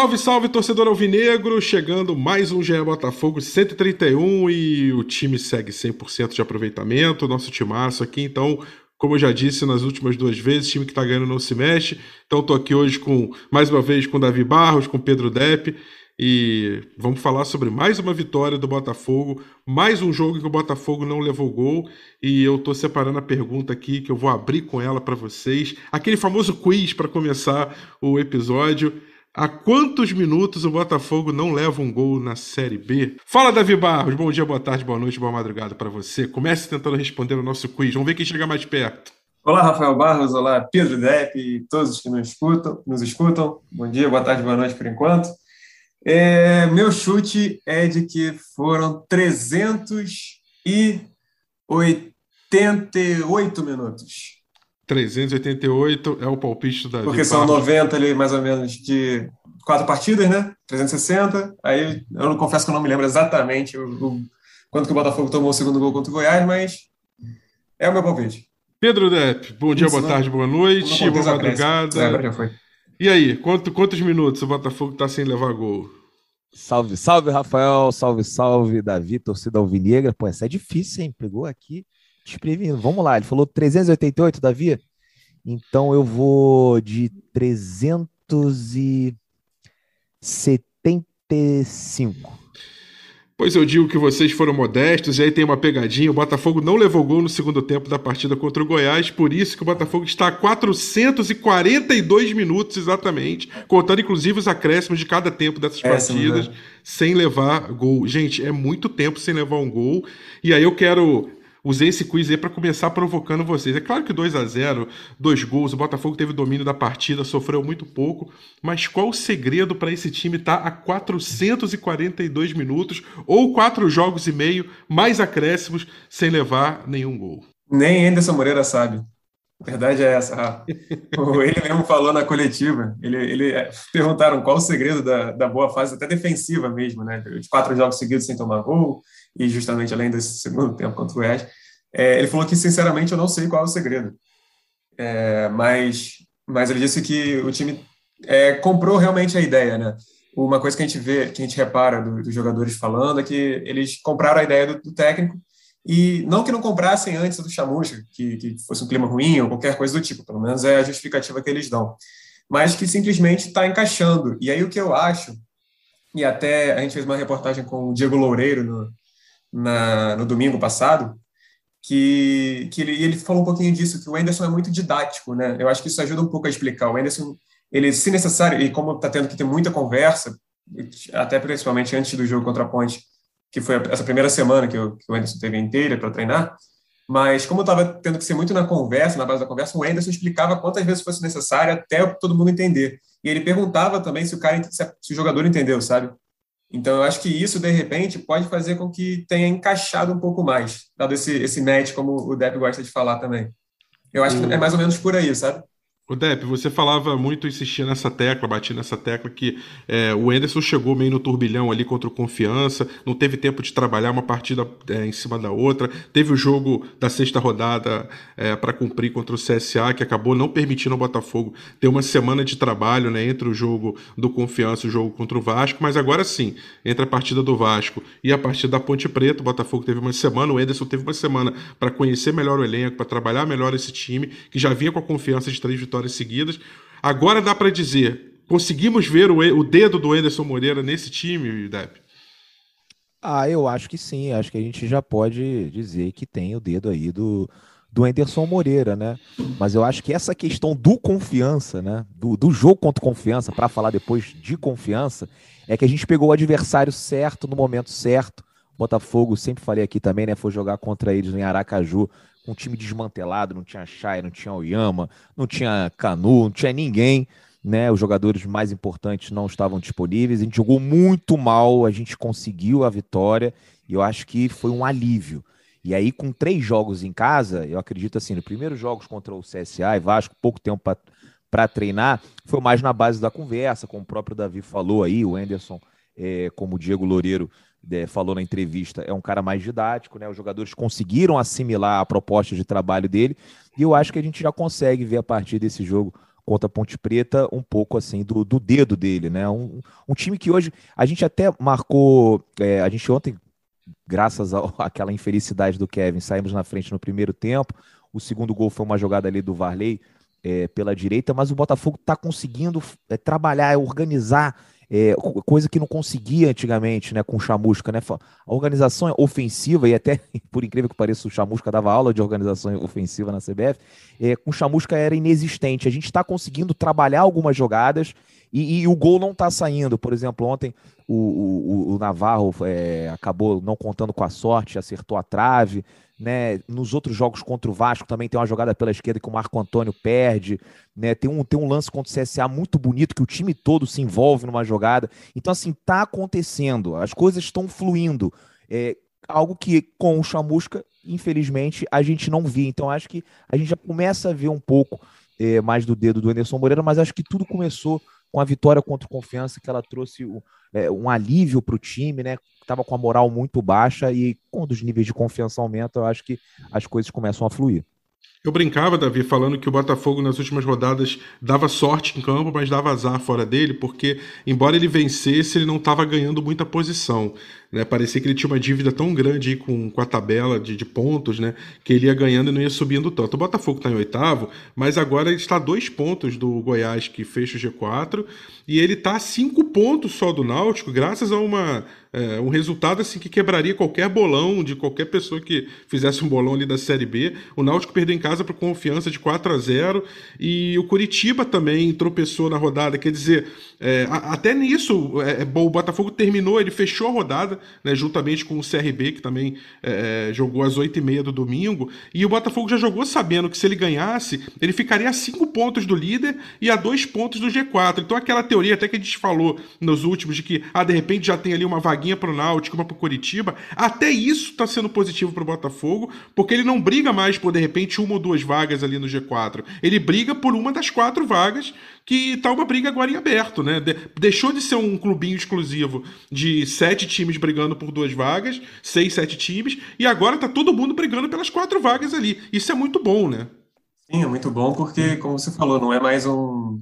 Salve, salve, torcedor alvinegro! Chegando mais um GE Botafogo 131 e o time segue 100% de aproveitamento, nosso timaço aqui. Então, como eu já disse nas últimas duas vezes, time que tá ganhando não se mexe. Então, tô aqui hoje com, mais uma vez, com Davi Barros, com Pedro Depp e vamos falar sobre mais uma vitória do Botafogo, mais um jogo que o Botafogo não levou gol e eu tô separando a pergunta aqui que eu vou abrir com ela para vocês, aquele famoso quiz para começar o episódio. Há quantos minutos o Botafogo não leva um gol na Série B? Fala, Davi Barros. Bom dia, boa tarde, boa noite, boa madrugada para você. Comece tentando responder o nosso quiz. Vamos ver quem chega mais perto. Olá, Rafael Barros. Olá, Pedro Depp e todos os que nos escutam. Nos escutam. Bom dia, boa tarde, boa noite por enquanto. É, meu chute é de que foram 388 minutos. 388 é o palpite da Porque são 90 ali, mais ou menos, de quatro partidas, né? 360. Aí eu não confesso que eu não me lembro exatamente o, o, quanto que o Botafogo tomou o segundo gol contra o Goiás, mas é o meu palpite. Pedro Depp, bom dia, Isso, boa tarde, boa noite, boa madrugada. É, já foi. E aí, quanto, quantos minutos o Botafogo está sem levar gol? Salve, salve, Rafael. Salve, salve, Davi, torcida alvinegra. Pô, essa é difícil, hein? Pegou aqui desprevenido. Vamos lá, ele falou 388, Davi? Então eu vou de 375. Pois eu digo que vocês foram modestos, e aí tem uma pegadinha. O Botafogo não levou gol no segundo tempo da partida contra o Goiás, por isso que o Botafogo está a 442 minutos exatamente, contando inclusive os acréscimos de cada tempo dessas partidas, né? sem levar gol. Gente, é muito tempo sem levar um gol. E aí eu quero usei esse quiz aí para começar provocando vocês. É claro que 2 a 0 dois gols, o Botafogo teve domínio da partida, sofreu muito pouco, mas qual o segredo para esse time estar tá a 442 minutos ou quatro jogos e meio, mais acréscimos, sem levar nenhum gol? Nem Anderson Moreira sabe. A verdade é essa, Ele mesmo falou na coletiva. Ele, ele é, perguntaram qual o segredo da, da boa fase, até defensiva mesmo, né? De quatro jogos seguidos sem tomar gol, e justamente além desse segundo tempo contra o Goiás. É, ele falou que, sinceramente, eu não sei qual é o segredo. É, mas, mas ele disse que o time é, comprou realmente a ideia, né? Uma coisa que a gente vê, que a gente repara do, dos jogadores falando é que eles compraram a ideia do, do técnico e não que não comprassem antes do Chamusca, que, que fosse um clima ruim ou qualquer coisa do tipo, pelo menos é a justificativa que eles dão, mas que simplesmente está encaixando. E aí o que eu acho, e até a gente fez uma reportagem com o Diego Loureiro no, na, no domingo passado, que, que ele, ele falou um pouquinho disso, que o Anderson é muito didático, né? Eu acho que isso ajuda um pouco a explicar. O Anderson, ele, se necessário, e como está tendo que ter muita conversa, até principalmente antes do jogo contra a Ponte, que foi essa primeira semana que, eu, que o Anderson teve inteira para treinar, mas como estava tendo que ser muito na conversa, na base da conversa, o Anderson explicava quantas vezes fosse necessário até todo mundo entender. E ele perguntava também se o cara, se o jogador entendeu, sabe? Então, eu acho que isso, de repente, pode fazer com que tenha encaixado um pouco mais, dado esse, esse match, como o Depp gosta de falar também. Eu acho que é mais ou menos por aí, sabe? O Depp, você falava muito, insistia nessa tecla, batia nessa tecla, que é, o Enderson chegou meio no turbilhão ali contra o Confiança, não teve tempo de trabalhar uma partida é, em cima da outra, teve o jogo da sexta rodada é, para cumprir contra o CSA, que acabou não permitindo ao Botafogo ter uma semana de trabalho né, entre o jogo do Confiança e o jogo contra o Vasco, mas agora sim, entre a partida do Vasco e a partida da Ponte Preta, o Botafogo teve uma semana, o Enderson teve uma semana para conhecer melhor o elenco, para trabalhar melhor esse time, que já vinha com a confiança de três vitórias vitórias seguidas. Agora dá para dizer, conseguimos ver o, o dedo do Anderson Moreira nesse time, Depp? Ah, eu acho que sim. Acho que a gente já pode dizer que tem o dedo aí do, do Anderson Moreira, né? Mas eu acho que essa questão do confiança, né? Do, do jogo contra confiança, para falar depois de confiança, é que a gente pegou o adversário certo no momento certo. Botafogo, sempre falei aqui também, né? Foi jogar contra eles em Aracaju um time desmantelado, não tinha Chay, não tinha Oyama, não tinha Canu, não tinha ninguém, né? Os jogadores mais importantes não estavam disponíveis. A gente jogou muito mal, a gente conseguiu a vitória e eu acho que foi um alívio. E aí, com três jogos em casa, eu acredito assim, no primeiro jogos contra o CSA e Vasco, pouco tempo para treinar, foi mais na base da conversa, como o próprio Davi falou aí, o Anderson, é, como o Diego Loureiro é, falou na entrevista, é um cara mais didático, né? Os jogadores conseguiram assimilar a proposta de trabalho dele, e eu acho que a gente já consegue ver a partir desse jogo contra a Ponte Preta um pouco assim do, do dedo dele, né? Um, um time que hoje a gente até marcou, é, a gente ontem, graças àquela infelicidade do Kevin, saímos na frente no primeiro tempo. O segundo gol foi uma jogada ali do Varley é, pela direita, mas o Botafogo está conseguindo é, trabalhar, organizar é, coisa que não conseguia antigamente, né, com o Chamusca, né? A organização ofensiva, e até, por incrível que pareça, o Chamusca dava aula de organização ofensiva na CBF, é, com o Chamusca era inexistente. A gente está conseguindo trabalhar algumas jogadas e, e, o gol não está saindo. Por exemplo, ontem o, o, o Navarro é, acabou não contando com a sorte, acertou a trave né? Nos outros jogos contra o Vasco também tem uma jogada pela esquerda que o Marco Antônio perde, né? Tem um, tem um lance contra o CSA muito bonito que o time todo se envolve numa jogada. Então, assim, tá acontecendo, as coisas estão fluindo. É algo que com o Chamusca, infelizmente, a gente não vê. Então, acho que a gente já começa a ver um pouco é, mais do dedo do Anderson Moreira, mas acho que tudo começou com a vitória contra o Confiança, que ela trouxe é, um alívio para o time, né? Estava com a moral muito baixa e quando os níveis de confiança aumentam, eu acho que as coisas começam a fluir. Eu brincava, Davi, falando que o Botafogo nas últimas rodadas dava sorte em campo, mas dava azar fora dele, porque, embora ele vencesse, ele não estava ganhando muita posição. Né? Parecia que ele tinha uma dívida tão grande com, com a tabela de, de, pontos, né? Que ele ia ganhando e não ia subindo tanto. O Botafogo está em oitavo, mas agora ele está a dois pontos do Goiás, que fecha o G4, e ele está a cinco pontos só do Náutico, graças a uma, é, um resultado assim que quebraria qualquer bolão de qualquer pessoa que fizesse um bolão ali da Série B. O Náutico perdeu em casa por confiança de 4 a 0 e o Curitiba também tropeçou na rodada. Quer dizer, é, até nisso, é, é, o Botafogo terminou, ele fechou a rodada, né, juntamente com o CRB, que também é, é jogou às 8h30 do domingo, e o Botafogo já jogou sabendo que se ele ganhasse, ele ficaria a 5 pontos do líder e a 2 pontos do G4. Então aquela teoria até que a gente falou nos últimos, de que, ah, de repente já tem ali uma vaguinha para o Náutico, uma para o Curitiba, até isso está sendo positivo para o Botafogo, porque ele não briga mais por, de repente, uma ou duas vagas ali no G4. Ele briga por uma das quatro vagas que tá uma briga agora em aberto, né? De deixou de ser um clubinho exclusivo de sete times brigando por duas vagas, seis, sete times, e agora tá todo mundo brigando pelas quatro vagas ali. Isso é muito bom, né? Sim, é muito bom porque, como você falou, não é mais um,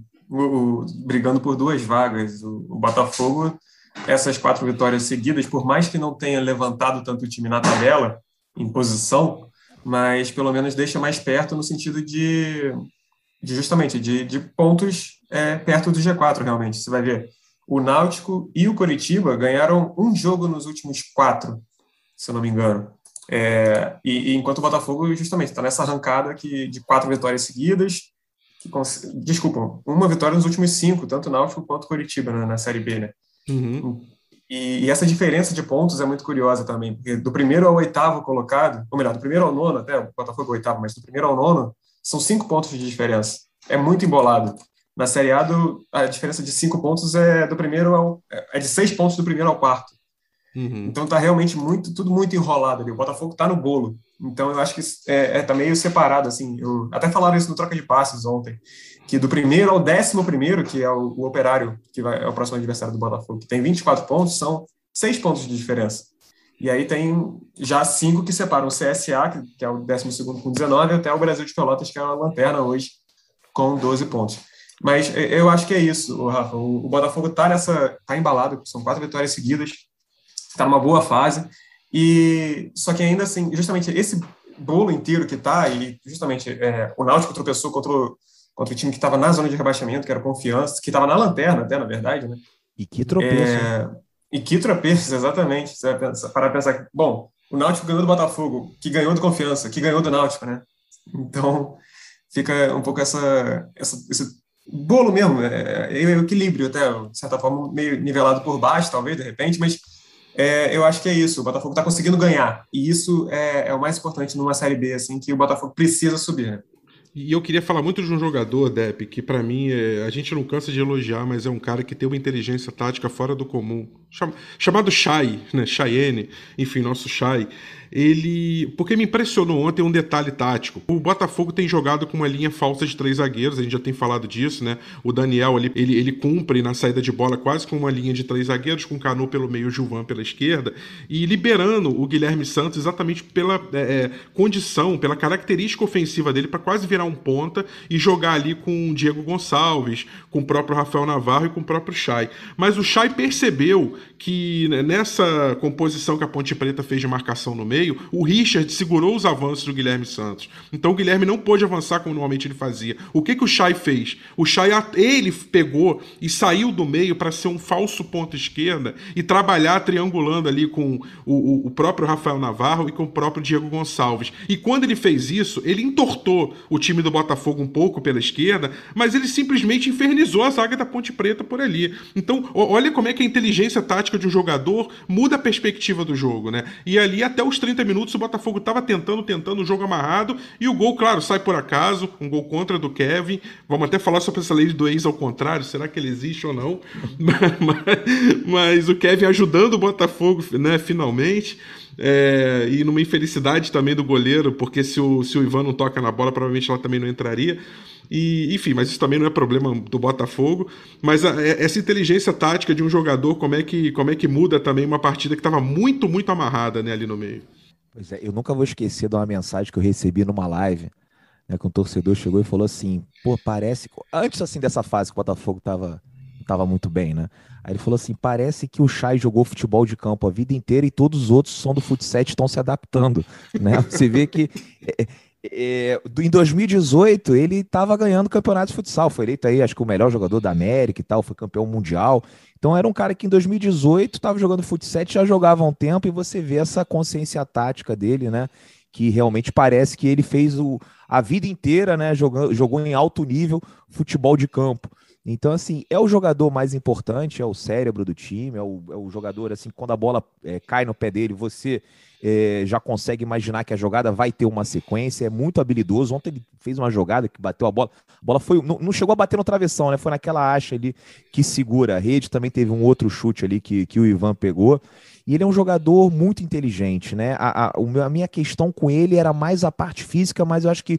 brigando por duas vagas. O, o Botafogo, essas quatro vitórias seguidas, por mais que não tenha levantado tanto o time na tabela, em posição, mas pelo menos deixa mais perto no sentido de de justamente de, de pontos é, perto do G4, realmente. Você vai ver, o Náutico e o Coritiba ganharam um jogo nos últimos quatro, se eu não me engano. É, e, e, enquanto o Botafogo, justamente, está nessa arrancada que, de quatro vitórias seguidas, que, desculpa, uma vitória nos últimos cinco, tanto Náutico quanto Coritiba na, na Série B, né? Uhum. E, e, essa diferença de pontos é muito curiosa também, porque do primeiro ao oitavo colocado, ou melhor, do primeiro ao nono, até o Botafogo é o oitavo, mas do primeiro ao nono, são cinco pontos de diferença. É muito embolado. Na Série A, do, a diferença de cinco pontos é do primeiro ao, é de seis pontos do primeiro ao quarto. Uhum. Então tá realmente muito tudo muito enrolado ali. O Botafogo tá no bolo. Então eu acho que é, é tá meio separado assim. Eu, até falaram isso no troca de passes ontem, que do primeiro ao décimo primeiro, que é o, o Operário, que vai, é o próximo adversário do Botafogo, que tem 24 pontos, são seis pontos de diferença. E aí tem já cinco que separam o CSA, que é o 12 com 19, até o Brasil de Pelotas, que é a lanterna hoje, com 12 pontos. Mas eu acho que é isso, Rafa. O Botafogo está nessa. tá embalado, são quatro vitórias seguidas, está numa boa fase. E só que ainda assim, justamente esse bolo inteiro que está, e justamente é, o Náutico tropeçou contra o, contra o time que estava na zona de rebaixamento, que era Confiança, que estava na lanterna até, na verdade, né? E que tropeço. É, e que tropeços, exatamente. Você vai pensar, parar pensar que, bom, o Náutico ganhou do Botafogo, que ganhou do Confiança, que ganhou do Náutico, né? Então, fica um pouco essa, essa esse bolo mesmo, é, é, equilíbrio até, de certa forma, meio nivelado por baixo, talvez, de repente, mas é, eu acho que é isso. O Botafogo está conseguindo ganhar. E isso é, é, o mais importante numa Série B, assim, que o Botafogo precisa subir, né? E eu queria falar muito de um jogador, Depp, que para mim é, a gente não cansa de elogiar, mas é um cara que tem uma inteligência tática fora do comum. Cham, chamado Shai, né? Chayenne, enfim, nosso Shai ele. Porque me impressionou ontem um detalhe tático. O Botafogo tem jogado com uma linha falsa de três zagueiros, a gente já tem falado disso, né? O Daniel ali, ele, ele cumpre na saída de bola quase com uma linha de três zagueiros, com o Canu pelo meio, o Gilvan pela esquerda, e liberando o Guilherme Santos exatamente pela é, é, condição, pela característica ofensiva dele, para quase virar um ponta e jogar ali com o Diego Gonçalves, com o próprio Rafael Navarro e com o próprio Chay. Mas o Chay percebeu que né, nessa composição que a Ponte Preta fez de marcação no meio, o Richard segurou os avanços do Guilherme Santos. Então o Guilherme não pôde avançar como normalmente ele fazia. O que, que o Chay fez? O Chay, ele pegou e saiu do meio para ser um falso ponto esquerda e trabalhar triangulando ali com o, o, próprio Rafael Navarro e com o próprio Diego Gonçalves. E quando ele fez isso, ele entortou o time do Botafogo um pouco pela esquerda, mas ele simplesmente infernizou a zaga da Ponte Preta por ali. Então, olha como é que a inteligência tática de um jogador muda a perspectiva do jogo, né? E ali, até os 30 minutos, o Botafogo estava tentando, tentando, o jogo amarrado, e o gol, claro, sai por acaso, um gol contra do Kevin. Vamos até falar sobre essa lei do ex ao contrário, será que ele existe ou não? mas, mas o Kevin ajudando o Botafogo, né, finalmente. É, e numa infelicidade também do goleiro, porque se o, se o Ivan não toca na bola, provavelmente ela também não entraria. E, enfim, mas isso também não é problema do Botafogo. Mas a, é, essa inteligência tática de um jogador, como é que, como é que muda também uma partida que estava muito, muito amarrada né, ali no meio. Pois é, eu nunca vou esquecer de uma mensagem que eu recebi numa live, né, que um torcedor chegou e falou assim, pô, parece... Antes, assim, dessa fase que o Botafogo tava, tava muito bem, né? Aí ele falou assim, parece que o Chay jogou futebol de campo a vida inteira e todos os outros são do futsal estão se adaptando, né? Você vê que... É, é, em 2018 ele estava ganhando campeonato de futsal, foi eleito aí, acho que o melhor jogador da América e tal, foi campeão mundial. Então era um cara que em 2018 estava jogando futsal, já jogava há um tempo e você vê essa consciência tática dele, né? Que realmente parece que ele fez o, a vida inteira, né? Jogando, jogou em alto nível futebol de campo. Então, assim, é o jogador mais importante, é o cérebro do time, é o, é o jogador, assim, quando a bola é, cai no pé dele, você é, já consegue imaginar que a jogada vai ter uma sequência, é muito habilidoso. Ontem ele fez uma jogada que bateu a bola, a bola foi, não, não chegou a bater no travessão, né? Foi naquela acha ali que segura a rede. Também teve um outro chute ali que, que o Ivan pegou. E ele é um jogador muito inteligente, né? A, a, a minha questão com ele era mais a parte física, mas eu acho que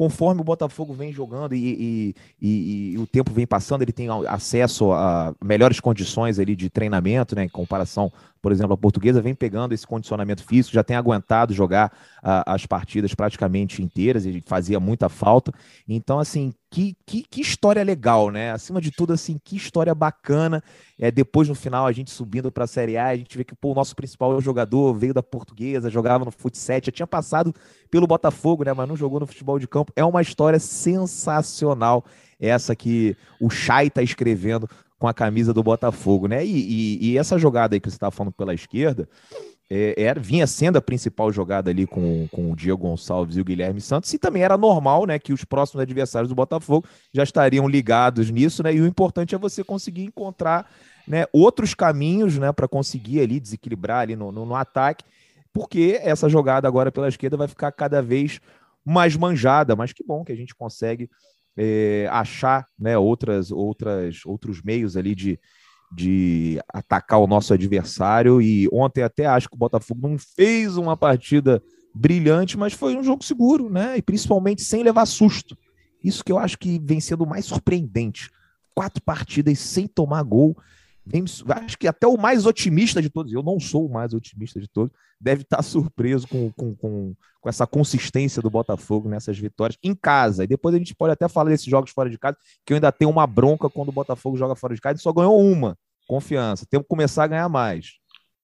conforme o Botafogo vem jogando e, e, e, e, o tempo vem passando, ele tem acesso a melhores condições ali de treinamento, né, em comparação por exemplo, a portuguesa vem pegando esse condicionamento físico, já tem aguentado jogar uh, as partidas praticamente inteiras e fazia muita falta. Então, assim, que, que, que, história legal, né? Acima de tudo, assim, que história bacana. É, depois, no final, a gente subindo para a Série A, a gente vê que pô, o nosso principal jogador veio da portuguesa, jogava no futsal, já tinha passado pelo Botafogo, né? Mas não jogou no futebol de campo. É uma história sensacional essa que o Chay está escrevendo com a camisa do Botafogo, né? E, e, e essa jogada aí que você estava falando pela esquerda, é, era, vinha sendo a principal jogada ali com, com o Diego Gonçalves e o Guilherme Santos, e também era normal, né, que os próximos adversários do Botafogo já estariam ligados nisso, né? E o importante é você conseguir encontrar né, outros caminhos, né, para conseguir ali desequilibrar ali no, no, no ataque, porque essa jogada agora pela esquerda vai ficar cada vez mais manjada, mas que bom que a gente consegue é, achar né, outras, outras, outros meios ali de, de atacar o nosso adversário. E ontem até acho que o Botafogo não fez uma partida brilhante, mas foi um jogo seguro, né? E principalmente sem levar susto. Isso que eu acho que vem sendo mais surpreendente. Quatro partidas sem tomar gol acho que até o mais otimista de todos, eu não sou o mais otimista de todos, deve estar surpreso com, com, com, com, essa consistência do Botafogo nessas vitórias em casa. E depois a gente pode até falar desses jogos fora de casa, que eu ainda tenho uma bronca quando o Botafogo joga fora de casa e só ganhou uma. Confiança. Temos que começar a ganhar mais.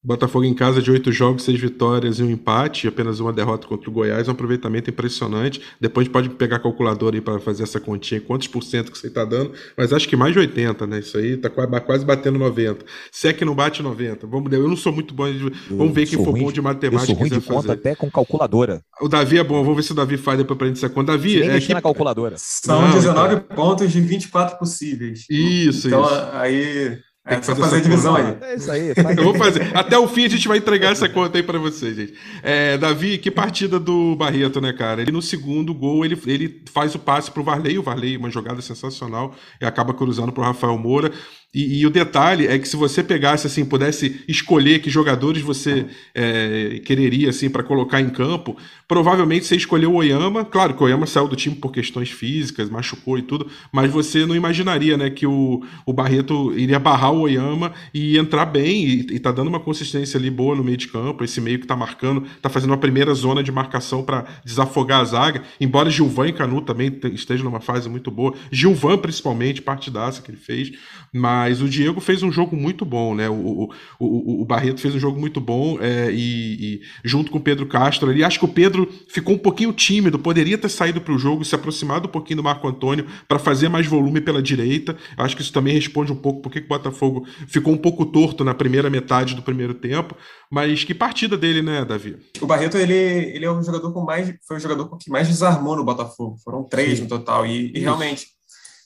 Botafogo em casa de oito jogos, seis vitórias e um empate, apenas uma derrota contra o Goiás, um aproveitamento impressionante. Depois a gente pode pegar a calculadora aí para fazer essa continha, quantos por cento que você está dando, mas acho que mais de 80, né? Isso aí está quase batendo 90. Se é que não bate 90, vamos ver. Eu não sou muito bom de. Vamos ver quem for bom de matemática. Eu sou ruim de conta até com calculadora. O Davi é bom, vamos ver se o Davi faz depois para a gente essa conta. Davi, é que... na calculadora. São não, 19 cara. pontos de 24 possíveis. Isso, então, isso. aí tem que fazer, fazer a divisão aí. É isso aí. Eu vou fazer. Até o fim a gente vai entregar essa conta aí para vocês, gente. É, Davi, que partida do Barreto, né, cara? Ele no segundo gol, ele, ele faz o passe pro Varley, o Varley, uma jogada sensacional, e acaba cruzando pro Rafael Moura. E, e, o detalhe é que se você pegasse assim, pudesse escolher que jogadores você é, quereria assim para colocar em campo, provavelmente você escolheu o Oyama. Claro que o Oyama saiu do time por questões físicas, machucou e tudo, mas você não imaginaria, né, que o, o Barreto iria barrar o Oyama e entrar bem e, e tá dando uma consistência ali boa no meio de campo. Esse meio que tá marcando, tá fazendo a primeira zona de marcação para desafogar a zaga. Embora Gilvan e Canu também estejam numa fase muito boa, Gilvan principalmente, partidaça que ele fez. Mas o Diego fez um jogo muito bom, né? O, o, o, Barreto fez um jogo muito bom é, e, e, junto com o Pedro Castro ali. Acho que o Pedro ficou um pouquinho tímido, poderia ter saído para o jogo, se aproximado um pouquinho do Marco Antônio para fazer mais volume pela direita. Acho que isso também responde um pouco porque o Botafogo ficou um pouco torto na primeira metade do primeiro tempo. Mas que partida dele, né, Davi? O Barreto, ele, ele é um jogador com mais. Foi o jogador que mais desarmou no Botafogo. Foram três Sim. no total. E, e realmente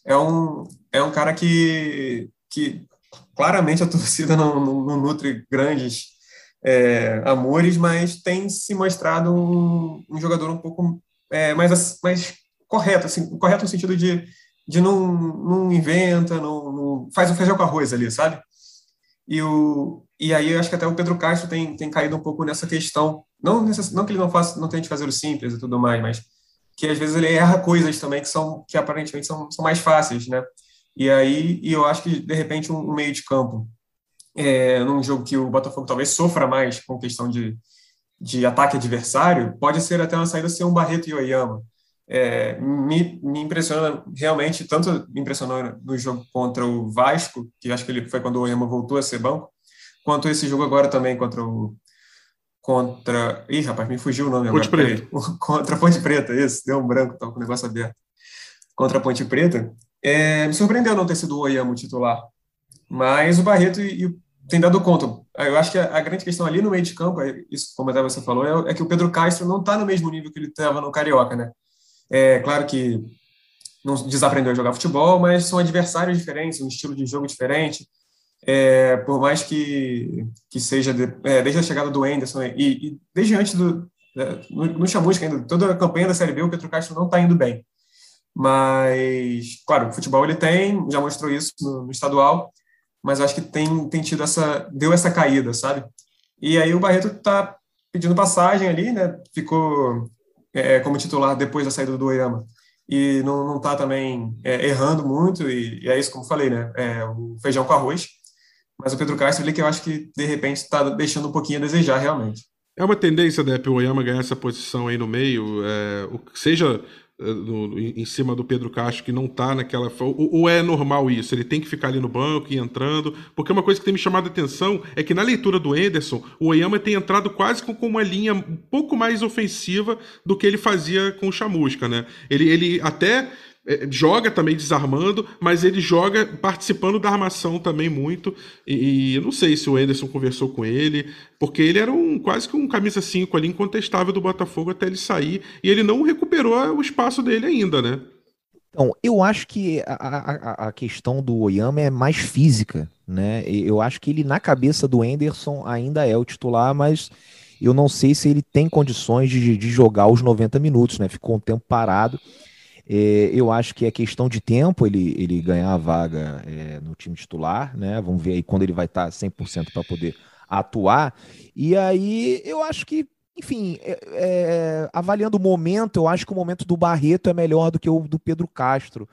é um, é um cara que, que claramente a torcida não, não, não nutre grandes é, amores, mas tem se mostrado um, um jogador um pouco é, mais, mais correto, assim, correto no sentido de, de não, não inventa, não, não faz o feijão com arroz ali, sabe? E, o, e aí acho que até o Pedro Castro tem, tem caído um pouco nessa questão, não, nessa, não que ele não faça, não tente fazer o simples e tudo mais, mas que às vezes ele erra coisas também que são que aparentemente são, são mais fáceis, né? E aí e eu acho que de repente um, meio de campo é, num jogo que o Botafogo talvez sofra mais com questão de, de ataque adversário, pode ser até uma saída ser um Barreto e Oyama. É, me, me impressiona realmente, tanto me impressionou no jogo contra o Vasco, que acho que ele foi quando o Oyama voltou a ser banco, quanto esse jogo agora também contra o, contra. Ih, rapaz, me fugiu o nome Ponte agora. Preta. Contra a Ponte Preta, isso, deu um branco, estava com o negócio aberto. Contra a Ponte Preta. É, me surpreendeu não ter sido o Oyama o titular. Mas o Barreto e, e tem dado conta. Eu acho que a, a, grande questão ali no meio de campo, é, isso como até você falou, é, é que o Pedro Castro não está no mesmo nível que ele estava no Carioca, né? É claro que não desaprendeu a jogar futebol, mas são adversários diferentes, um estilo de jogo diferente é, por mais que, que seja de, é, desde a chegada do Anderson e, e desde antes do é, no, no Chamusca ainda, toda a campanha da Série B, o Pedro Castro não está indo bem. Mas, claro, o futebol ele tem, já mostrou isso no, no, estadual, mas acho que tem, tem tido essa, deu essa caída, sabe? E aí o Barreto está pedindo passagem ali, né? Ficou é, como titular depois da saída do Oyama e não está também é, errando muito, e, e, é isso como falei, né? É, o feijão com arroz. Mas o Pedro Castro ali que eu acho que, de repente, está deixando um pouquinho a desejar, realmente. É uma tendência, Depp, o Oyama ganhar essa posição aí no meio, é, seja no, em cima do Pedro Castro, que não está naquela. Ou, ou, é normal isso? Ele tem que ficar ali no banco e entrando? Porque uma coisa que tem me chamado a atenção é que na leitura do Anderson, o Oyama tem entrado quase com, uma linha um pouco mais ofensiva do que ele fazia com o Chamusca, né? Ele, ele até joga também desarmando, mas ele joga participando da armação também muito. E, e não sei se o Anderson conversou com ele, porque ele era um quase que um camisa 5 ali incontestável do Botafogo até ele sair, e ele não recuperou o espaço dele ainda, né? Então, eu acho que a, a, a questão do Oyama é mais física, né? Eu acho que ele, na cabeça do Anderson, ainda é o titular, mas eu não sei se ele tem condições de, de jogar os 90 minutos, né? Ficou um tempo parado. É, eu acho que é questão de tempo ele, ele ganhar a vaga é, no time titular, né? Vamos ver aí quando ele vai estar 100% para poder atuar. E aí eu acho que, enfim, é, é, avaliando o momento, eu acho que o momento do Barreto é melhor do que o do Pedro Castro.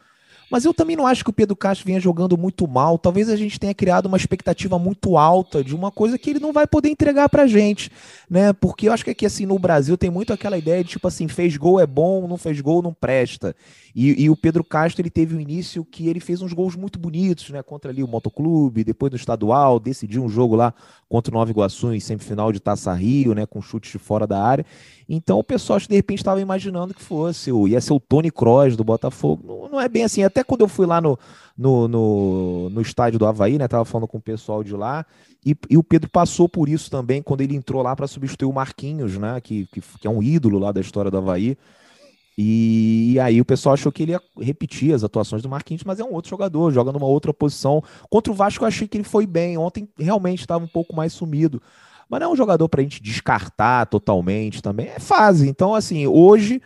Mas eu também não acho que o Pedro Castro venha jogando muito mal. Talvez a gente tenha criado uma expectativa muito alta de uma coisa que ele não vai poder entregar pra gente, né? Porque eu acho que aqui assim no Brasil tem muito aquela ideia de tipo assim, fez gol é bom, não fez gol não presta. E, e, o Pedro Castro ele teve um início que ele fez uns gols muito bonitos, né? Contra ali o Motoclube, depois do estadual, decidiu um jogo lá contra o Nova Iguaçu em semifinal de Taça Rio, né? Com chutes de fora da área. Então o pessoal de repente estava imaginando que fosse, o, ia ser o Tony Kroos do Botafogo. Não, não, é bem assim. Até quando eu fui lá no, no, no, no estádio do Havaí, né? Tava falando com o pessoal de lá. E, e, o Pedro passou por isso também quando ele entrou lá para substituir o Marquinhos, né? Que, que, que, é um ídolo lá da história do Havaí. E, e, aí o pessoal achou que ele ia repetir as atuações do Marquinhos, mas é um outro jogador, joga numa outra posição. Contra o Vasco eu achei que ele foi bem. Ontem realmente estava um pouco mais sumido. Mas não é um jogador para a gente descartar totalmente também. É fase. Então, assim, hoje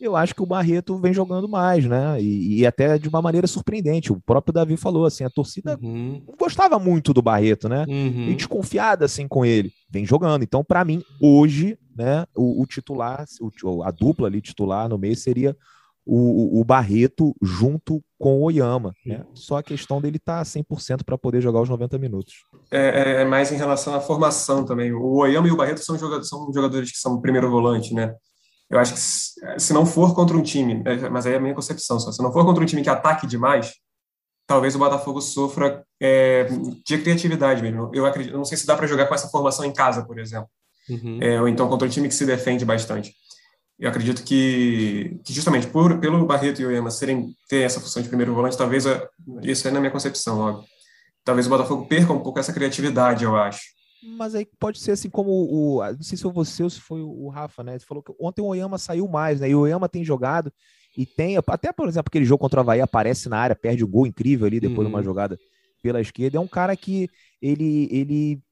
eu acho que o Barreto vem jogando mais, né? E, e até de uma maneira surpreendente. O próprio Davi falou assim, a torcida uhum. gostava muito do Barreto, né? Uhum. E desconfiada assim com ele. Vem jogando. Então, para mim, hoje, né, o, o titular, o, a dupla ali titular no meio seria o, o Barreto junto com o Oyama. Né? Só a questão dele tá 100% para poder jogar os 90 minutos. É, é, é, mais em relação à formação também. O Oyama e o Barreto são jogadores, são jogadores que são primeiro volante, né? Eu acho que se não for contra um time, é, mas aí é a minha concepção só, se não for contra um time que ataque demais, talvez o Botafogo sofra é, de criatividade mesmo. Eu acredito, eu não sei se dá para jogar com essa formação em casa, por exemplo. Uhum. É, ou então contra um time que se defende bastante. Eu acredito que, que justamente por, pelo Barreto e o Ema serem, ter essa função de primeiro volante, talvez, isso é na minha concepção, óbvio. Talvez o Botafogo perca um pouco essa criatividade, eu acho. Mas aí pode ser assim como o. Não sei se foi você ou se foi o Rafa, né? Você falou que ontem o Oyama saiu mais, né? E o Oyama tem jogado e tem. Até, por exemplo, aquele jogo contra o Havaí aparece na área, perde o gol incrível ali depois uhum. de uma uhum. jogada pela esquerda. É um cara que ele, ele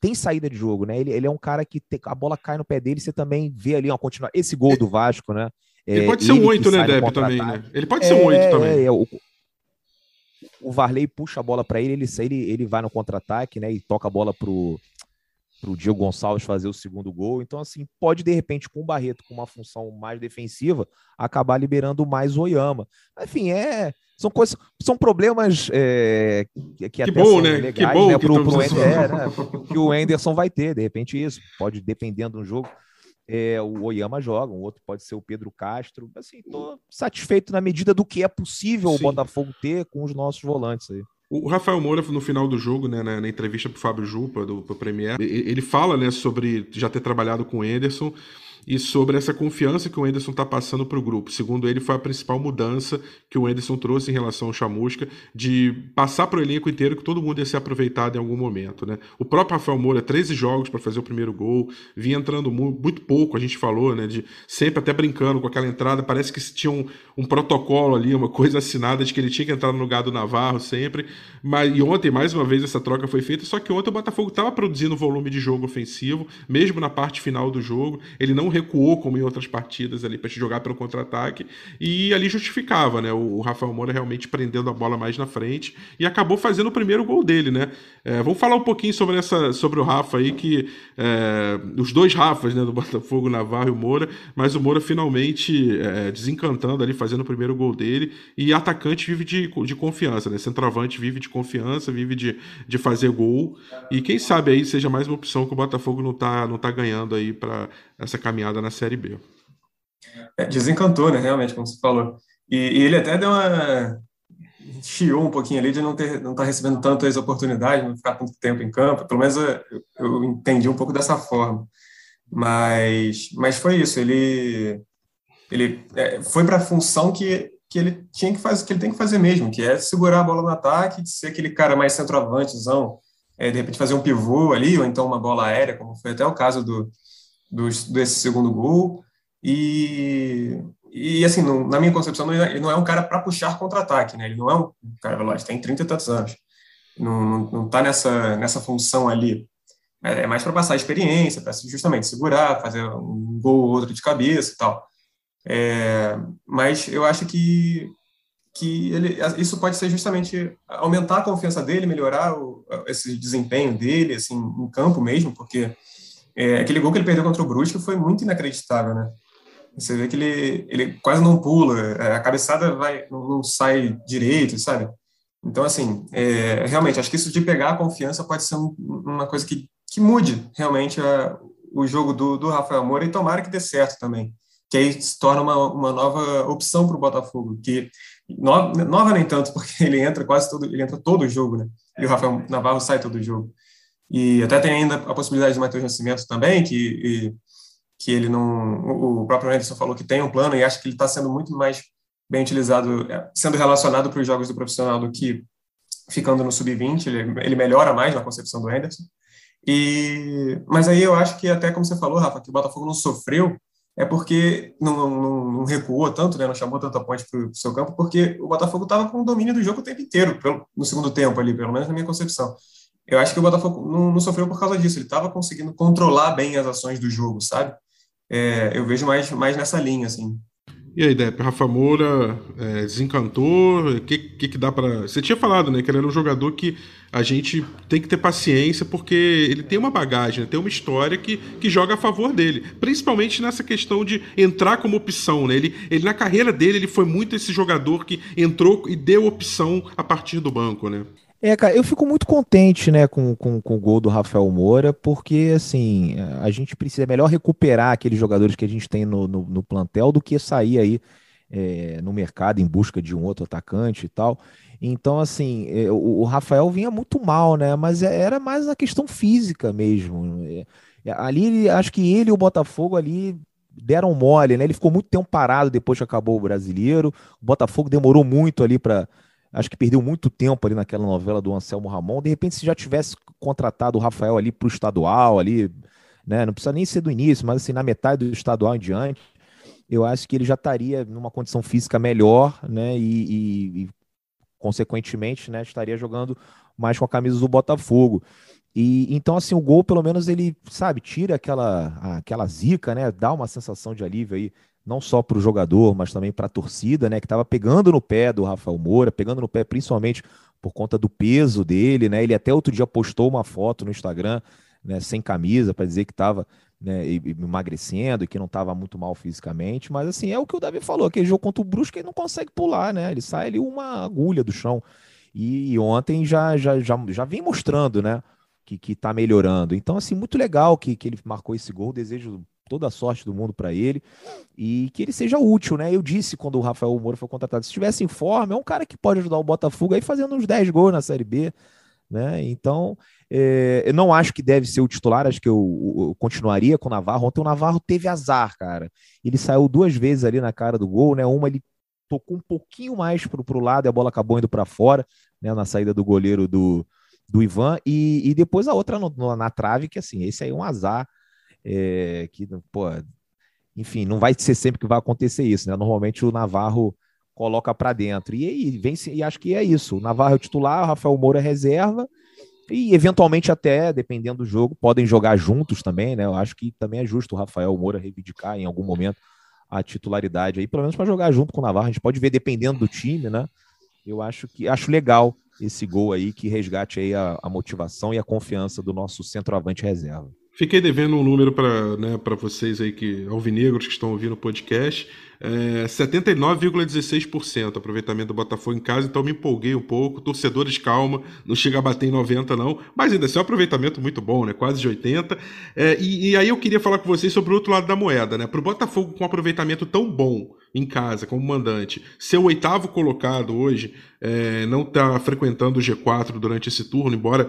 tem saída de jogo, né? Ele, ele é um cara que te, a bola cai no pé dele, você também vê ali uma continua. Esse gol do Vasco, né? Ele é, pode ser um oito, né, Deb, também, né? Ele pode ser um oito é, também. É, o, o Varley puxa a bola para ele, ele, ele, ele vai no contra-ataque, né? E toca a bola pro, pro Diego Gonçalves fazer o segundo gol. Então, assim, pode de repente, com o Barreto, com uma função mais defensiva, acabar liberando mais o Oyama. Enfim, é. São coisas, são problemas é, que, que, até bom, são né? legais, que bom né? Pro, pro Ender, é, né? que o Anderson vai ter, de repente isso, pode dependendo do jogo. É, o Oyama joga, um outro pode ser o Pedro Castro. Assim, tô satisfeito na medida do que é possível Sim. o Botafogo ter com os nossos volantes aí. O Rafael Moura, no final do jogo, né, na, na entrevista pro Fábio Jupa, do pro Premier, ele fala né, sobre já ter trabalhado com o Anderson e sobre essa confiança que o Anderson está passando para o grupo. Segundo ele, foi a principal mudança que o Anderson trouxe em relação ao Chamusca, de passar para o elenco inteiro que todo mundo ia ser aproveitado em algum momento. Né? O próprio Rafael Moura, 13 jogos para fazer o primeiro gol, vinha entrando muito, muito, pouco, a gente falou, né? De sempre até brincando com aquela entrada, parece que tinha um, um protocolo ali, uma coisa assinada de que ele tinha que entrar no lugar do Navarro sempre. Mas, e ontem, mais uma vez, essa troca foi feita, só que ontem o Botafogo estava produzindo volume de jogo ofensivo, mesmo na parte final do jogo. Ele não recuou como em outras partidas ali para te jogar pelo contra-ataque e ali justificava, né? O, Rafael Moura realmente prendendo a bola mais na frente e acabou fazendo o primeiro gol dele, né? É, vamos falar um pouquinho sobre essa, sobre o Rafa aí que é, os dois Rafas, né, do Botafogo, Navarro e o Moura, mas o Moura finalmente é, desencantando ali, fazendo o primeiro gol dele e atacante vive de, de confiança, né? Centroavante vive de confiança, vive de, de fazer gol e quem sabe aí seja mais uma opção que o Botafogo não tá, não tá ganhando aí para essa caminhada na Série B. É, desencantou, né, realmente, como você falou. E, e, ele até deu uma. chiou um pouquinho ali de não ter não estar tá recebendo tantas oportunidades, não ficar tanto tempo em campo. Pelo menos eu, eu entendi um pouco dessa forma. Mas, mas foi isso. Ele, ele é, foi para a função que, que ele tinha que fazer, que ele tem que fazer mesmo, que é segurar a bola no ataque, ser aquele cara mais centroavantezão, é, de repente fazer um pivô ali, ou então uma bola aérea, como foi até o caso do, do, desse segundo gol. E, e assim, não, na minha concepção, ele não é um cara para puxar contra-ataque, né? Ele não é um cara veloz, tem 30 e tantos anos. Não, não, não tá nessa, nessa função ali. É, é mais para passar experiência, para justamente segurar, fazer um gol ou outro de cabeça e tal. É, mas eu acho que, que ele, isso pode ser justamente aumentar a confiança dele, melhorar o, esse desempenho dele, assim, em campo mesmo, porque é, aquele gol que ele perdeu contra o Brusque foi muito inacreditável, né? Você vê que ele, ele quase não pula, é, a cabeçada vai, não, sai direito, sabe? Então, assim, é, realmente, acho que isso de pegar a confiança pode ser um, uma coisa que, que mude realmente a, o jogo do, do Rafael Moura e tomara que dê certo também. Que aí se torna uma, uma nova opção para o Botafogo, que no, nova nem tanto, porque ele entra quase todo, ele entra todo o jogo, né? E o Rafael Navarro sai todo o jogo. E até tem ainda a possibilidade do Matheus Nascimento também, que, e, que ele não. O próprio Anderson falou que tem um plano e acho que ele está sendo muito mais bem utilizado, é, sendo relacionado para os jogos do profissional do que ficando no sub-20. Ele, ele melhora mais na concepção do Anderson. E, mas aí eu acho que, até como você falou, Rafa, que o Botafogo não sofreu, é porque não, não, não recuou tanto, né, não chamou tanta ponte para o seu campo, porque o Botafogo estava com o domínio do jogo o tempo inteiro, pelo, no segundo tempo ali, pelo menos na minha concepção eu acho que o Botafogo não, não sofreu por causa disso. Ele estava conseguindo controlar bem as ações do jogo, sabe? É, eu vejo mais, mais nessa linha, assim. E aí, Depp, Rafa Moura é, desencantou? O que, que, que dá para. Você tinha falado, né, que ele era um jogador que a gente tem que ter paciência, porque ele tem uma bagagem, né, tem uma história que, que joga a favor dele. Principalmente nessa questão de entrar como opção, né? Ele, ele, na carreira dele, ele foi muito esse jogador que entrou e deu opção a partir do banco, né? É, cara, eu fico muito contente, né, com, com, com o gol do Rafael Moura, porque, assim, a gente precisa é melhor recuperar aqueles jogadores que a gente tem no, no, no plantel do que sair aí é, no mercado em busca de um outro atacante e tal. Então, assim, é, o, o, Rafael vinha muito mal, né, mas é, era mais a questão física mesmo. É, é, ali, acho que ele e o Botafogo ali deram mole, né, ele ficou muito tempo parado depois que acabou o Brasileiro, o Botafogo demorou muito ali para acho que perdeu muito tempo ali naquela novela do Anselmo Ramon. De repente, se já tivesse contratado o Rafael ali para o estadual, ali, né? Não precisa nem ser do início, mas assim, na metade do estadual em diante, eu acho que ele já estaria numa condição física melhor, né? E, e, e consequentemente, né, estaria jogando mais com a camisa do Botafogo. E então assim, o gol pelo menos ele, sabe, tira aquela aquela zica, né? Dá uma sensação de alívio aí não só para o jogador, mas também para a torcida, né, que estava pegando no pé do Rafael Moura, pegando no pé principalmente por conta do peso dele, né? Ele até outro dia postou uma foto no Instagram, né, sem camisa, para dizer que estava né, emagrecendo e que não estava muito mal fisicamente, mas assim, é o que o Davi falou, aquele jogo contra o Brusque ele não consegue pular, né? Ele sai ali uma agulha do chão. E, e ontem já, já, já, já vem mostrando, né? Que, que tá melhorando. Então, assim, muito legal que, que ele marcou esse gol. Desejo toda a sorte do mundo para ele e que ele seja útil, né? Eu disse quando o Rafael Moura foi contratado, se estivesse em forma, é um cara que pode ajudar o Botafogo aí fazendo uns 10 gols na Série B, né? Então, é, eu não acho que deve ser o titular, acho que eu, eu, continuaria com o Navarro. Ontem o Navarro teve azar, cara. Ele saiu duas vezes ali na cara do gol, né? Uma ele tocou um pouquinho mais pro, pro lado e a bola acabou indo para fora, né? Na saída do goleiro do, do Ivan, e, e depois a outra no, no, na trave, que assim, esse aí é um azar é, que, pô, enfim, não vai ser sempre que vai acontecer isso, né? Normalmente o Navarro coloca para dentro. E aí, vem e acho que é isso. O Navarro é o titular, o Rafael Moura é reserva. E eventualmente até, dependendo do jogo, podem jogar juntos também, né? Eu acho que também é justo o Rafael Moura reivindicar em algum momento a titularidade aí, pelo menos para jogar junto com o Navarro. A gente pode ver dependendo do time, né? Eu acho que acho legal esse gol aí que resgate aí a, a motivação e a confiança do nosso centroavante reserva. Fiquei devendo um número para né, vocês aí que alvinegros que estão ouvindo o podcast. É, 79,16% aproveitamento do Botafogo em casa, então me empolguei um pouco. Torcedores, calma, não chega a bater em 90%, não, mas ainda assim é um aproveitamento muito bom, né? Quase de 80%. É, e, e, aí eu queria falar com vocês sobre o outro lado da moeda, né? Para o Botafogo com um aproveitamento tão bom em casa, como mandante, ser o oitavo colocado hoje, é, não está frequentando o G4 durante esse turno, embora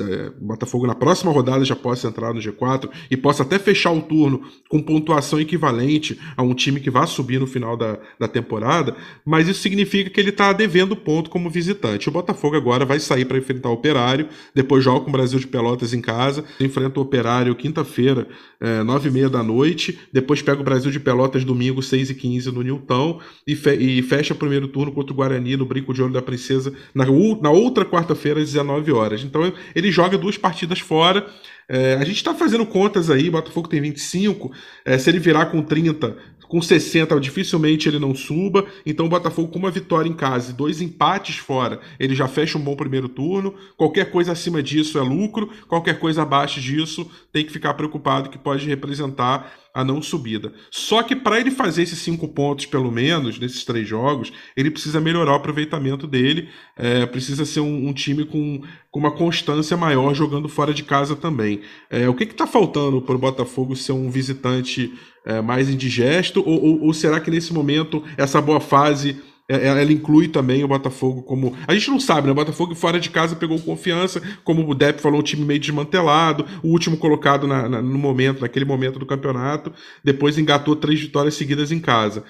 é, Botafogo na próxima rodada já possa entrar no G4 e possa até fechar o turno com pontuação equivalente a um time que vai subir no final da, da temporada, mas isso significa que ele está devendo ponto como visitante. O Botafogo agora vai sair para enfrentar o Operário, depois joga com o Brasil de Pelotas em casa, enfrenta o Operário quinta-feira, é, nove e meia da noite, depois pega o Brasil de Pelotas domingo, seis e quinze no Newton, e, fe e fecha o primeiro turno contra o Guarani no Brinco de Ouro da Princesa na, na outra quarta-feira, às 19 horas. Então ele joga duas partidas fora. É, a gente está fazendo contas aí, Botafogo tem 25, é, se ele virar com 30, com 60, dificilmente ele não suba. Então o Botafogo, com uma vitória em casa e dois empates fora, ele já fecha um bom primeiro turno. Qualquer coisa acima disso é lucro, qualquer coisa abaixo disso tem que ficar preocupado que pode representar a não subida. Só que para ele fazer esses cinco pontos, pelo menos, nesses três jogos, ele precisa melhorar o aproveitamento dele, é, precisa ser um, um time com, com, uma constância maior jogando fora de casa também. É, o que está faltando para o Botafogo ser um visitante é, mais indigesto, ou, ou, ou será que nesse momento essa boa fase ela inclui também o Botafogo como. A gente não sabe, né? O Botafogo fora de casa pegou confiança, como o Depp falou, um time meio desmantelado, o último colocado na, na, no momento, naquele momento do campeonato, depois engatou três vitórias seguidas em casa.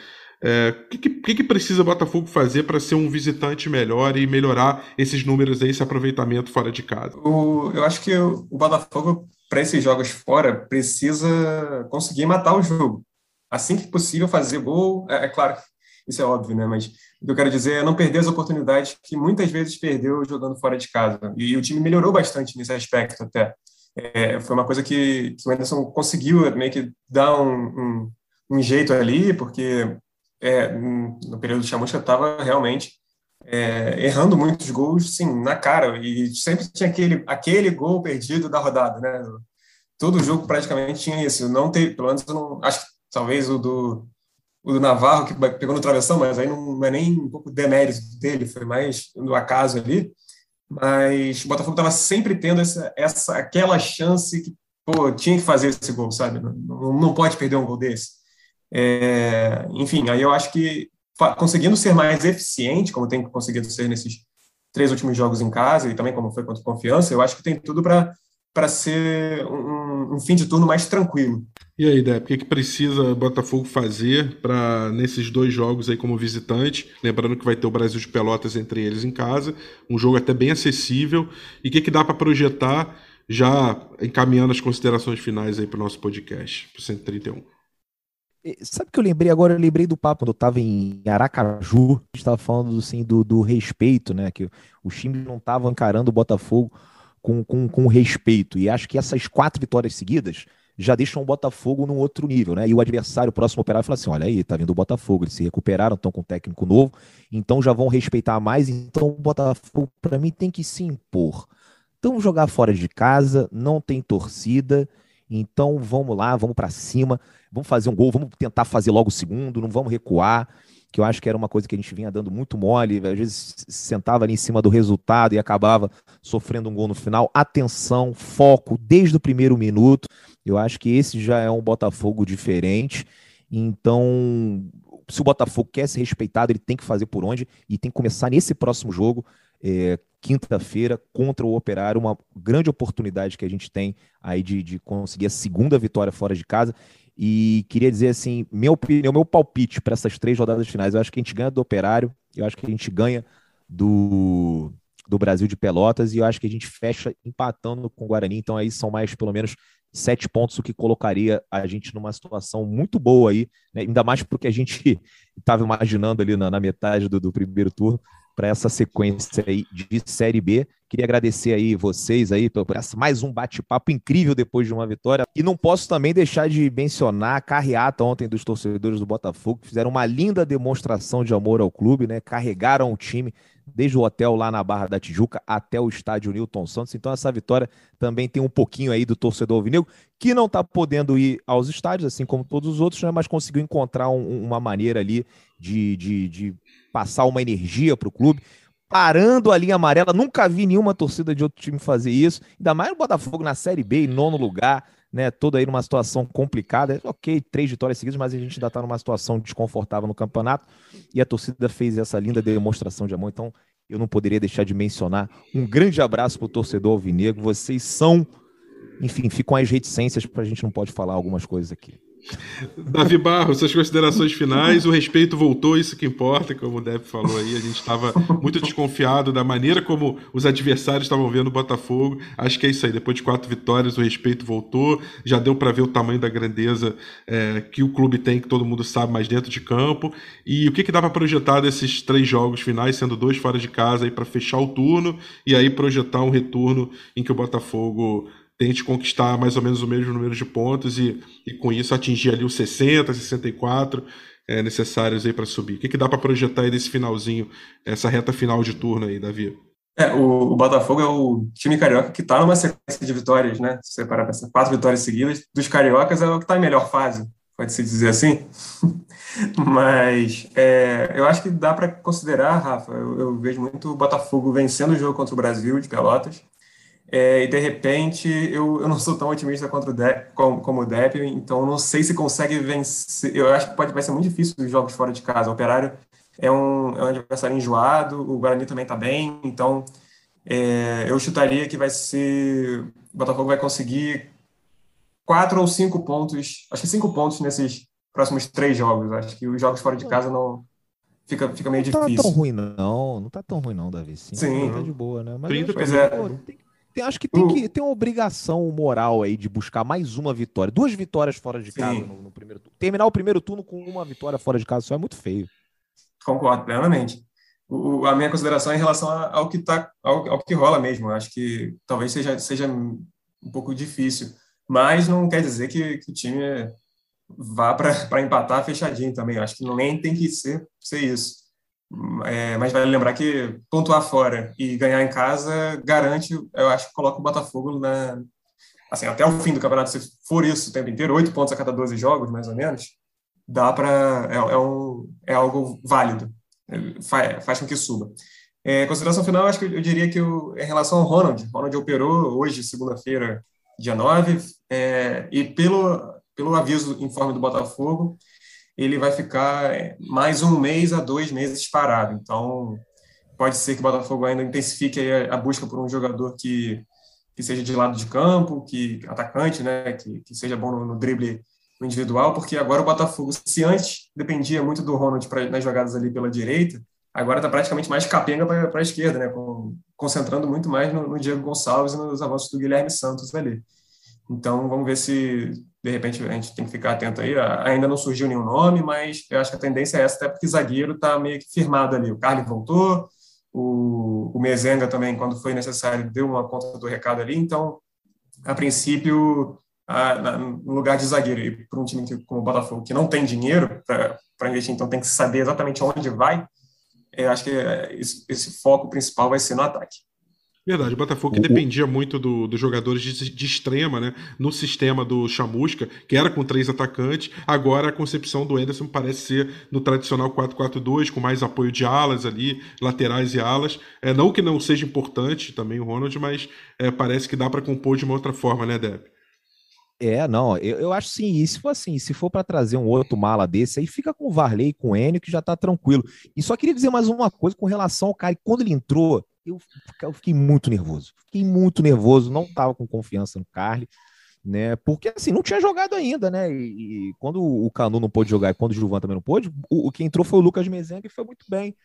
O é, que, que, que, precisa o Botafogo fazer para ser um visitante melhor e melhorar esses números aí, esse aproveitamento fora de casa? O, eu acho que o Botafogo, para esses jogos fora, precisa conseguir matar o jogo. Assim que possível, fazer gol. É, é claro, isso é óbvio, né? Mas o que eu quero dizer é não perder as oportunidades que muitas vezes perdeu jogando fora de casa. E o time melhorou bastante nesse aspecto até. É, foi uma coisa que, que, o Anderson conseguiu meio que dar um, um, um jeito ali, porque é, no período de Chamusca, estava realmente é, errando muitos gols, sim, na cara, e sempre tinha aquele, aquele gol perdido da rodada, né? Todo jogo praticamente tinha isso. Não teve, pelo menos não, acho que talvez o do, o do Navarro, que pegou no travessão, mas aí não é nem um pouco demérito dele, foi mais no acaso ali. Mas o Botafogo estava sempre tendo essa, essa, aquela chance que pô, tinha que fazer esse gol, sabe? Não, não pode perder um gol desse. É, enfim, aí eu acho que conseguindo ser mais eficiente, como tem conseguido ser nesses três últimos jogos em casa e também como foi contra Confiança, eu acho que tem tudo para ser um, um, fim de turno mais tranquilo. E aí, Dé, o que, que precisa o Botafogo fazer para nesses dois jogos aí como visitante? Lembrando que vai ter o Brasil de Pelotas entre eles em casa, um jogo até bem acessível. E o que, que dá para projetar já encaminhando as considerações finais aí para o nosso podcast, para 131? Sabe que eu lembrei agora? Eu lembrei do papo quando eu estava em Aracaju, a gente estava falando assim, do, do respeito, né? Que os times não estavam encarando o Botafogo com, com, com respeito. E acho que essas quatro vitórias seguidas já deixam o Botafogo num outro nível, né? E o adversário, o próximo operário, fala assim: olha aí, tá vindo o Botafogo, eles se recuperaram, estão com um técnico novo, então já vão respeitar mais. Então o Botafogo, para mim, tem que se impor. Então jogar fora de casa, não tem torcida, então vamos lá, vamos para cima vamos fazer um gol, vamos tentar fazer logo o segundo, não vamos recuar, que eu acho que era uma coisa que a gente vinha dando muito mole, às vezes sentava ali em cima do resultado e acabava sofrendo um gol no final. Atenção, foco desde o primeiro minuto. Eu acho que esse já é um Botafogo diferente. Então, se o Botafogo quer ser respeitado, ele tem que fazer por onde e tem que começar nesse próximo jogo, é, quinta-feira, contra o Operário, uma grande oportunidade que a gente tem aí de, de conseguir a segunda vitória fora de casa. E queria dizer assim, minha opinião, meu palpite para essas três rodadas finais, eu acho que a gente ganha do Operário, eu acho que a gente ganha do, do Brasil de Pelotas e eu acho que a gente fecha empatando com o Guarani. Então aí são mais pelo menos sete pontos, o que colocaria a gente numa situação muito boa aí, né? ainda mais porque a gente estava imaginando ali na, na metade do, do primeiro turno para essa sequência aí de Série B. Queria agradecer aí vocês aí por mais um bate-papo incrível depois de uma vitória. E não posso também deixar de mencionar a carreata ontem dos torcedores do Botafogo, que fizeram uma linda demonstração de amor ao clube, né? Carregaram o time desde o hotel lá na Barra da Tijuca até o estádio Newton Santos. Então essa vitória também tem um pouquinho aí do torcedor alvinegro, que não está podendo ir aos estádios, assim como todos os outros, né? mas conseguiu encontrar um, uma maneira ali de, de, de passar uma energia para o clube, parando a linha amarela. Nunca vi nenhuma torcida de outro time fazer isso, ainda mais o Botafogo na Série B, em nono lugar, né? Todo aí numa situação complicada. Ok, três vitórias seguidas, mas a gente ainda está numa situação desconfortável no campeonato e a torcida fez essa linda demonstração de amor. Então, eu não poderia deixar de mencionar. Um grande abraço para o torcedor alvinegro. Vocês são, enfim, ficam as reticências para a gente não pode falar algumas coisas aqui. Davi Barros, suas considerações finais. O respeito voltou, isso que importa, como o Depp falou aí. A gente estava muito desconfiado da maneira como os adversários estavam vendo o Botafogo. Acho que é isso aí. Depois de quatro vitórias, o respeito voltou. Já deu para ver o tamanho da grandeza é, que o clube tem, que todo mundo sabe, mais dentro de campo. E o que, que dá para projetar desses três jogos finais, sendo dois fora de casa, para fechar o turno e aí projetar um retorno em que o Botafogo tente conquistar mais ou menos o mesmo número de pontos e, e com isso atingir ali os 60, 64 é, necessários aí para subir. O que, que dá para projetar aí desse finalzinho, essa reta final de turno aí, Davi? É, o, o Botafogo é o time carioca que está numa sequência de vitórias, né? Se você parar para pensar, quatro vitórias seguidas, dos cariocas é o que está em melhor fase, pode-se dizer assim. Mas é, eu acho que dá para considerar, Rafa, eu, eu, vejo muito o Botafogo vencendo o jogo contra o Brasil de Pelotas, é, e de repente eu, eu não sou tão otimista contra o Dep, como, como o Depp, então não sei se consegue vencer. Eu acho que pode, vai ser muito difícil os jogos fora de casa. O Operário é um, é um adversário enjoado, o Guarani também está bem, então é, eu chutaria que vai ser. O Botafogo vai conseguir quatro ou cinco pontos, acho que cinco pontos nesses próximos três jogos. Acho que os jogos fora de casa não. Fica, fica meio não difícil. Não tá tão ruim, não. Não tá tão ruim, não, Davi. Sim. Sim. Tá de boa, né? Mas 30, pois é. Pô, tem, tem, acho que tem, que tem uma obrigação moral aí de buscar mais uma vitória. Duas vitórias fora de casa no, no, primeiro turno. Terminar o primeiro turno com uma vitória fora de casa só é muito feio. Concordo plenamente. O, a minha consideração é em relação ao que tá, ao, ao que rola mesmo. Eu acho que talvez seja, seja um pouco difícil, mas não quer dizer que, que o time vá para empatar fechadinho também. Eu acho que nem tem que ser, ser isso. É, mas vale lembrar que pontuar fora e ganhar em casa garante, eu acho que coloca o Botafogo na. Assim, até o fim do campeonato, se for isso o tempo inteiro, oito pontos a cada 12 jogos, mais ou menos, dá para. É, é, um, é algo válido, faz, faz com que suba. É, consideração final, acho que eu diria que em relação ao Ronald, Ronald operou hoje, segunda-feira, dia 9, é, e pelo, pelo aviso em forma do Botafogo, ele vai ficar é, mais um mês a dois meses parado. Então, pode ser que o Botafogo ainda intensifique a, busca por um jogador que, que seja de lado de campo, que atacante, né, que, que seja bom no, no drible individual, porque agora o Botafogo, se antes dependia muito do Ronald pra, nas jogadas ali pela direita, agora está praticamente mais capenga para a esquerda, né? Com, concentrando muito mais no, no, Diego Gonçalves e nos avanços do Guilherme Santos ali. Então, vamos ver se, de repente, a gente tem que ficar atento aí. Ainda não surgiu nenhum nome, mas eu acho que a tendência é essa, até porque zagueiro está meio que firmado ali. O Carly voltou, o, o Mezenga também, quando foi necessário, deu uma conta do recado ali. Então, a princípio, a, no lugar de zagueiro, e para um time como o Botafogo, que não tem dinheiro para investir, então tem que saber exatamente onde vai, eu acho que é, esse, esse, foco principal vai ser no ataque. Verdade, o Botafogo que dependia muito dos do jogadores de, de, extrema, né? No sistema do Chamusca, que era com três atacantes, agora a concepção do Anderson parece ser no tradicional 4-4-2, com mais apoio de alas ali, laterais e alas. É, não que não seja importante também o Ronald, mas é, parece que dá para compor de uma outra forma, né, Deb? É, não, eu, eu acho sim. E se for assim, se for para trazer um outro mala desse, aí fica com o Varley com o Enio, que já tá tranquilo. E só queria dizer mais uma coisa com relação ao cara. Quando ele entrou, eu, eu fiquei muito nervoso. Fiquei muito nervoso, não tava com confiança no Carly, né? Porque assim, não tinha jogado ainda, né? E, e quando o Canu não pôde jogar e quando o Gilvan também não pôde, o, o que entrou foi o Lucas Mezenga e foi muito bem.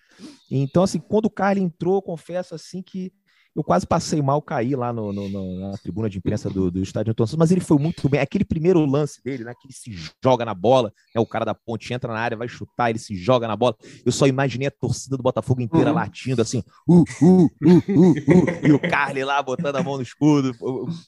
Então, assim, quando o Carly entrou, confesso assim que eu quase passei mal, caí lá no, no, no, na tribuna de imprensa do, do estádio Antônio mas ele foi muito bem. Aquele primeiro lance dele, né, que ele se joga na bola, é o cara da ponte entra na área, vai chutar, ele se joga na bola. Eu só imaginei a torcida do Botafogo inteira uhum. latindo assim, uh, uh, uh, uh, uh, e o Carly lá botando a mão no escudo,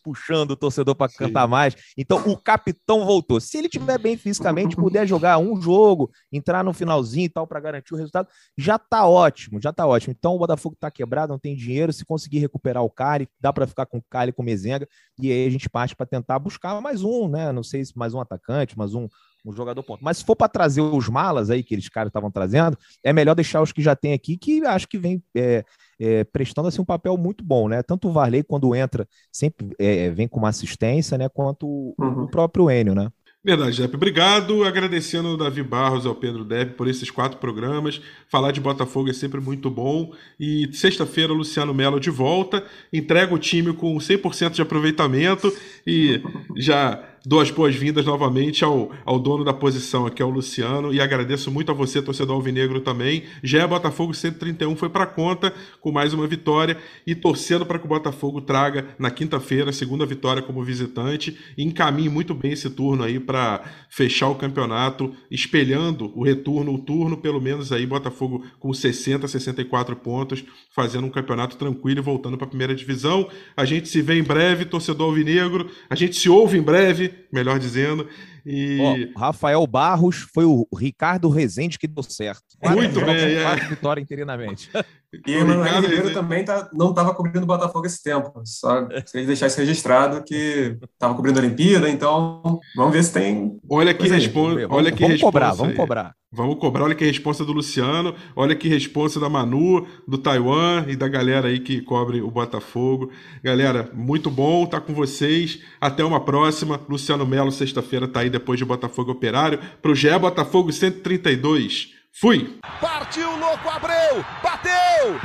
puxando o torcedor para cantar mais. Então o capitão voltou. Se ele tiver bem fisicamente, puder jogar um jogo, entrar no finalzinho e tal para garantir o resultado, já tá ótimo, já tá ótimo. Então o Botafogo tá quebrado, não tem dinheiro, se conseguir conseguir recuperar o Cali, dá para ficar com o Cali com o Mezenga, e aí a gente parte para tentar buscar mais um, né? Não sei se mais um atacante, mais um, um jogador ponto. Mas se for para trazer os malas aí que eles caras estavam trazendo, é melhor deixar os que já tem aqui, que acho que vem é, é, prestando assim um papel muito bom, né? Tanto o Varley quando entra sempre é, vem com uma assistência, né? Quanto uhum. o próprio Enio, né? Verdade, Depp. Obrigado. Agradecendo ao Davi Barros ao Pedro Depp por esses quatro programas. Falar de Botafogo é sempre muito bom. E sexta-feira, Luciano Melo de volta. Entrega o time com 100% de aproveitamento e já dou as boas-vindas novamente ao, ao dono da posição aqui, ao Luciano, e agradeço muito a você, torcedor alvinegro, também. Já é Botafogo 131 foi para conta com mais uma vitória e torcendo para que o Botafogo traga na quinta-feira a segunda vitória como visitante e encaminhe muito bem esse turno aí para fechar o campeonato, espelhando o retorno, o turno, pelo menos aí Botafogo com 60, 64 pontos, fazendo um campeonato tranquilo e voltando para a primeira divisão. A gente se vê em breve, torcedor alvinegro. A gente se ouve em breve melhor dizendo. E... Ó, Rafael Barros foi o Ricardo Rezende que deu certo. Muito bem. É. Vitória inteirinamente. E o Emanuel Ribeiro também tá, não estava cobrindo o Botafogo esse tempo. Só se deixar isso registrado que estava cobrindo a Olimpíada, então vamos ver se tem. Olha que responde. Olha que vamos cobrar, vamos cobrar. Vamos cobrar, olha que resposta do Luciano, olha que resposta da Manu, do Taiwan e da galera aí que cobre o Botafogo. Galera, muito bom estar tá com vocês. Até uma próxima. Luciano Melo, sexta-feira, tá aí depois de Botafogo Operário. Pro GE Botafogo 132. Fui! Partiu, louco, Abreu! Bateu!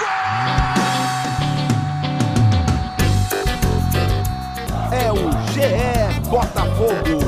Gol! É o GE Botafogo.